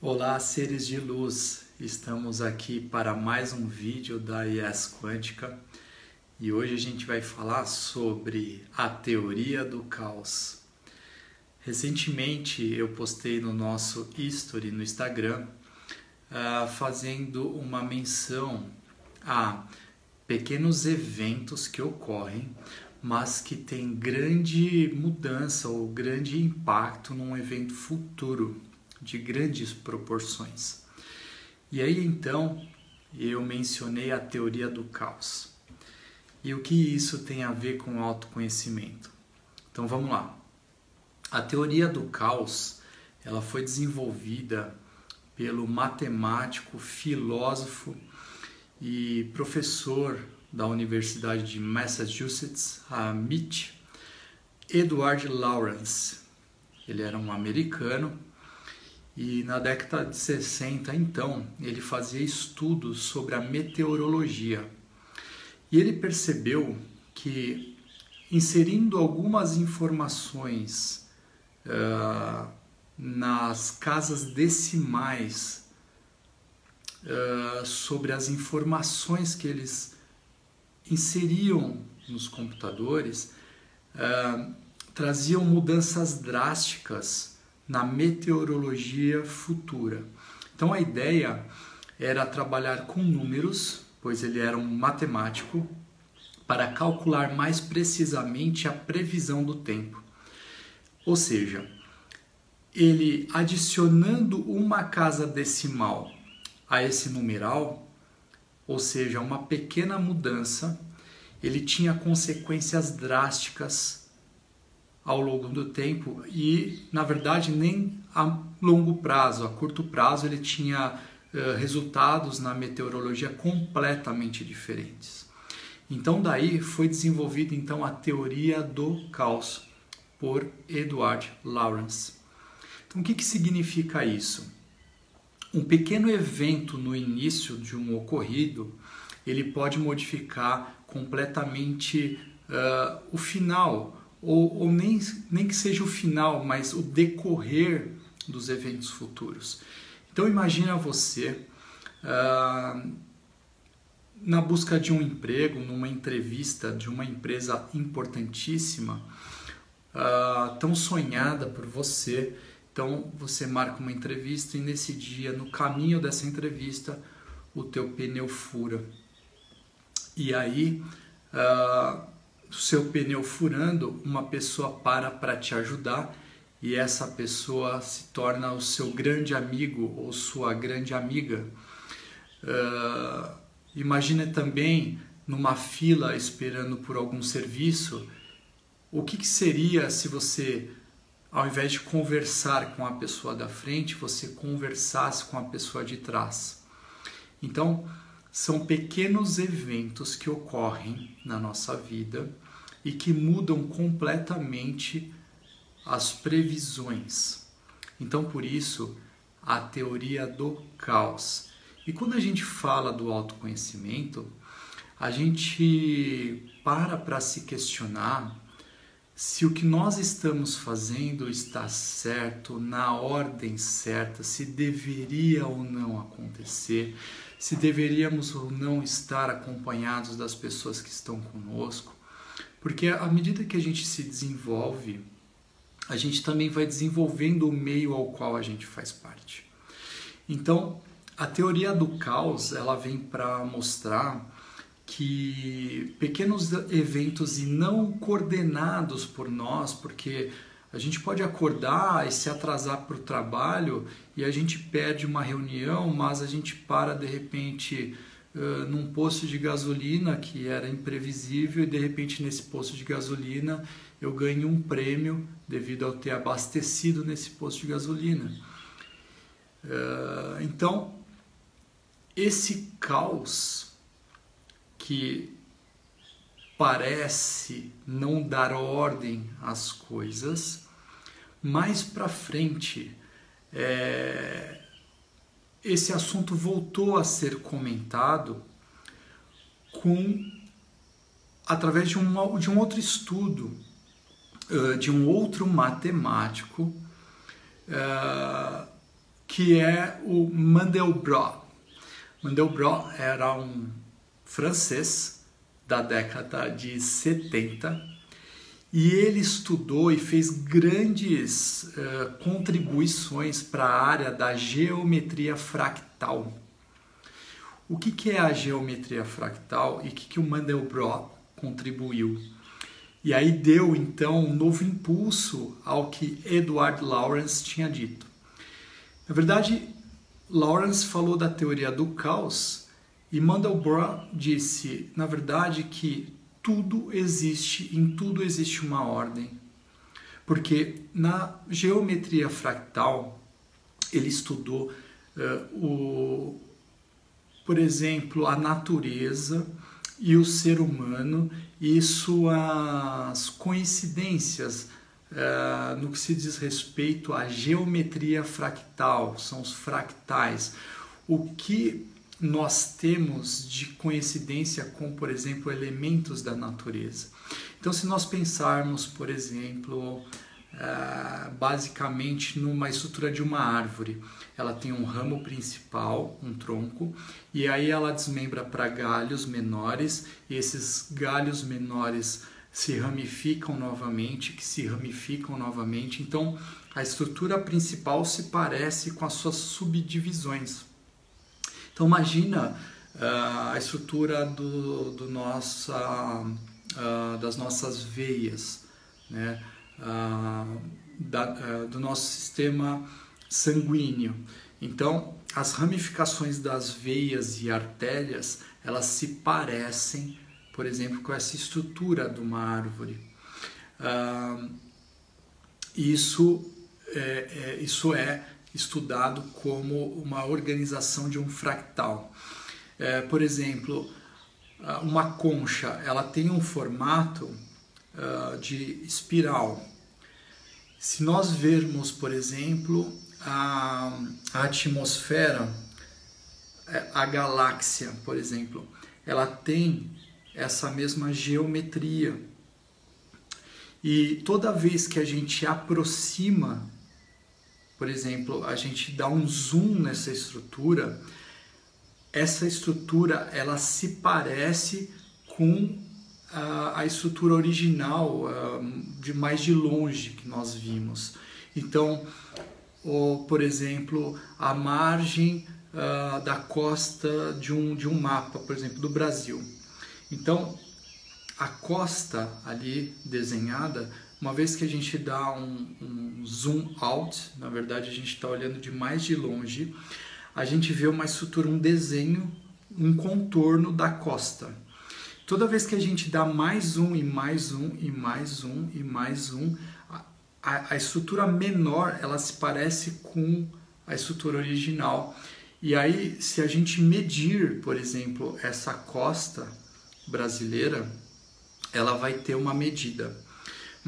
Olá, seres de luz! Estamos aqui para mais um vídeo da IES Quântica e hoje a gente vai falar sobre a teoria do caos. Recentemente eu postei no nosso history no Instagram uh, fazendo uma menção a pequenos eventos que ocorrem, mas que têm grande mudança ou grande impacto num evento futuro de grandes proporções. E aí então eu mencionei a teoria do caos. E o que isso tem a ver com autoconhecimento? Então vamos lá. A teoria do caos, ela foi desenvolvida pelo matemático, filósofo e professor da Universidade de Massachusetts, a MIT, Edward Lawrence. Ele era um americano e na década de 60, então, ele fazia estudos sobre a meteorologia. E ele percebeu que inserindo algumas informações uh, nas casas decimais uh, sobre as informações que eles inseriam nos computadores, uh, traziam mudanças drásticas na meteorologia futura. Então a ideia era trabalhar com números, pois ele era um matemático, para calcular mais precisamente a previsão do tempo. Ou seja, ele adicionando uma casa decimal a esse numeral, ou seja, uma pequena mudança, ele tinha consequências drásticas ao longo do tempo e, na verdade, nem a longo prazo, a curto prazo, ele tinha uh, resultados na meteorologia completamente diferentes. Então, daí foi desenvolvida então a teoria do caos por Edward Lawrence. Então, o que, que significa isso? Um pequeno evento no início de um ocorrido, ele pode modificar completamente uh, o final ou, ou nem, nem que seja o final, mas o decorrer dos eventos futuros. Então imagina você uh, na busca de um emprego, numa entrevista de uma empresa importantíssima, uh, tão sonhada por você. Então você marca uma entrevista e nesse dia, no caminho dessa entrevista, o teu pneu fura. E aí o seu pneu furando, uma pessoa para para te ajudar e essa pessoa se torna o seu grande amigo ou sua grande amiga. Uh, imagine também numa fila esperando por algum serviço, o que, que seria se você, ao invés de conversar com a pessoa da frente, você conversasse com a pessoa de trás? Então, são pequenos eventos que ocorrem na nossa vida e que mudam completamente as previsões. Então, por isso, a teoria do caos. E quando a gente fala do autoconhecimento, a gente para para se questionar se o que nós estamos fazendo está certo, na ordem certa, se deveria ou não acontecer, se deveríamos ou não estar acompanhados das pessoas que estão conosco. Porque à medida que a gente se desenvolve, a gente também vai desenvolvendo o meio ao qual a gente faz parte. Então, a teoria do caos, ela vem para mostrar que pequenos eventos e não coordenados por nós, porque a gente pode acordar e se atrasar para o trabalho e a gente perde uma reunião, mas a gente para de repente num posto de gasolina que era imprevisível e de repente nesse posto de gasolina eu ganho um prêmio devido ao ter abastecido nesse posto de gasolina. Então, esse caos que parece não dar ordem às coisas, mais para frente é, esse assunto voltou a ser comentado com através de um, de um outro estudo de um outro matemático que é o Mandelbrot. Mandelbrot era um francês da década de 70 e ele estudou e fez grandes uh, contribuições para a área da geometria fractal. O que, que é a geometria fractal e o que, que o Mandelbrot contribuiu? E aí deu então um novo impulso ao que Edward Lawrence tinha dito. Na verdade, Lawrence falou da teoria do caos e Mandelbrot disse, na verdade, que tudo existe, em tudo existe uma ordem. Porque na geometria fractal, ele estudou uh, o, por exemplo, a natureza e o ser humano e suas coincidências uh, no que se diz respeito à geometria fractal, são os fractais. O que nós temos de coincidência com, por exemplo, elementos da natureza. Então, se nós pensarmos, por exemplo, uh, basicamente numa estrutura de uma árvore, ela tem um ramo principal, um tronco, e aí ela desmembra para galhos menores, e esses galhos menores se ramificam novamente, que se ramificam novamente. Então, a estrutura principal se parece com as suas subdivisões. Então imagina uh, a estrutura do, do nossa, uh, das nossas veias, né? Uh, da, do nosso sistema sanguíneo. Então as ramificações das veias e artérias elas se parecem, por exemplo, com essa estrutura de uma árvore. isso é, é, isso é estudado como uma organização de um fractal. É, por exemplo, uma concha, ela tem um formato uh, de espiral. Se nós vermos, por exemplo, a, a atmosfera, é, a galáxia, por exemplo, ela tem essa mesma geometria. E toda vez que a gente aproxima por exemplo, a gente dá um zoom nessa estrutura, essa estrutura ela se parece com a, a estrutura original de mais de longe que nós vimos. Então, ou, por exemplo, a margem uh, da costa de um, de um mapa, por exemplo, do Brasil. Então, a costa ali desenhada uma vez que a gente dá um, um zoom out, na verdade a gente está olhando de mais de longe, a gente vê uma estrutura, um desenho, um contorno da costa. Toda vez que a gente dá mais um e mais um e mais um e mais um, a, a estrutura menor ela se parece com a estrutura original. E aí, se a gente medir, por exemplo, essa costa brasileira, ela vai ter uma medida.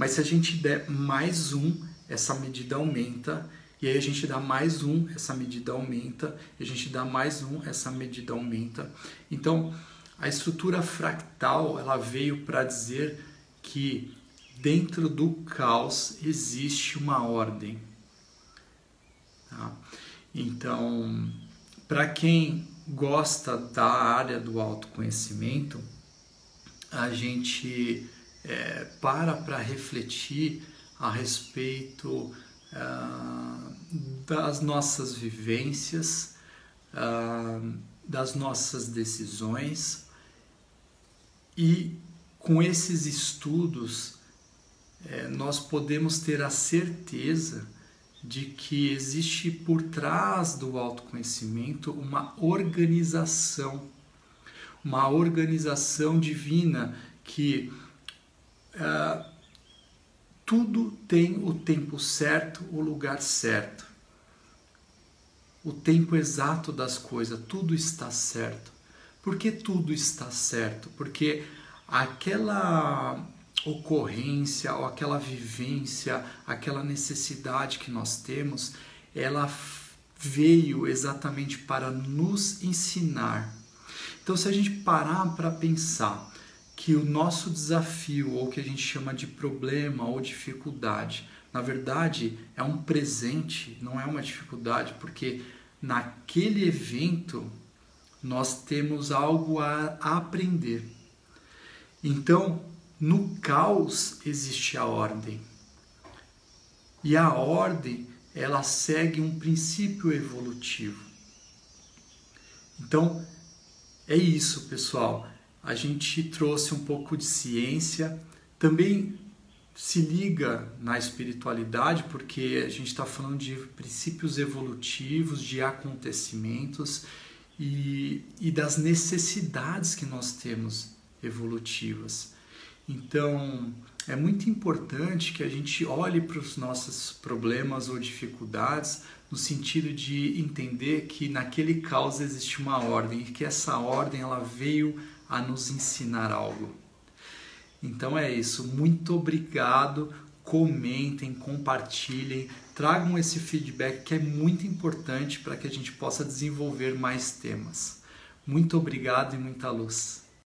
Mas se a gente der mais um, essa medida aumenta, e aí a gente dá mais um, essa medida aumenta, e a gente dá mais um, essa medida aumenta. Então, a estrutura fractal, ela veio para dizer que dentro do caos existe uma ordem. Tá? Então, para quem gosta da área do autoconhecimento, a gente é, para para refletir a respeito ah, das nossas vivências, ah, das nossas decisões e com esses estudos é, nós podemos ter a certeza de que existe por trás do autoconhecimento uma organização, uma organização divina que ah, tudo tem o tempo certo, o lugar certo. O tempo exato das coisas, tudo está certo. Por que tudo está certo? Porque aquela ocorrência ou aquela vivência, aquela necessidade que nós temos, ela veio exatamente para nos ensinar. Então, se a gente parar para pensar que o nosso desafio, ou que a gente chama de problema ou dificuldade, Na verdade, é um presente, não é uma dificuldade, porque naquele evento nós temos algo a aprender. Então, no caos existe a ordem. E a ordem, ela segue um princípio evolutivo. Então, é isso, pessoal. A gente trouxe um pouco de ciência, também se liga na espiritualidade, porque a gente está falando de princípios evolutivos, de acontecimentos e, e das necessidades que nós temos evolutivas. Então, é muito importante que a gente olhe para os nossos problemas ou dificuldades no sentido de entender que naquele caos existe uma ordem e que essa ordem ela veio a nos ensinar algo. Então é isso. Muito obrigado. Comentem, compartilhem, tragam esse feedback que é muito importante para que a gente possa desenvolver mais temas. Muito obrigado e muita luz.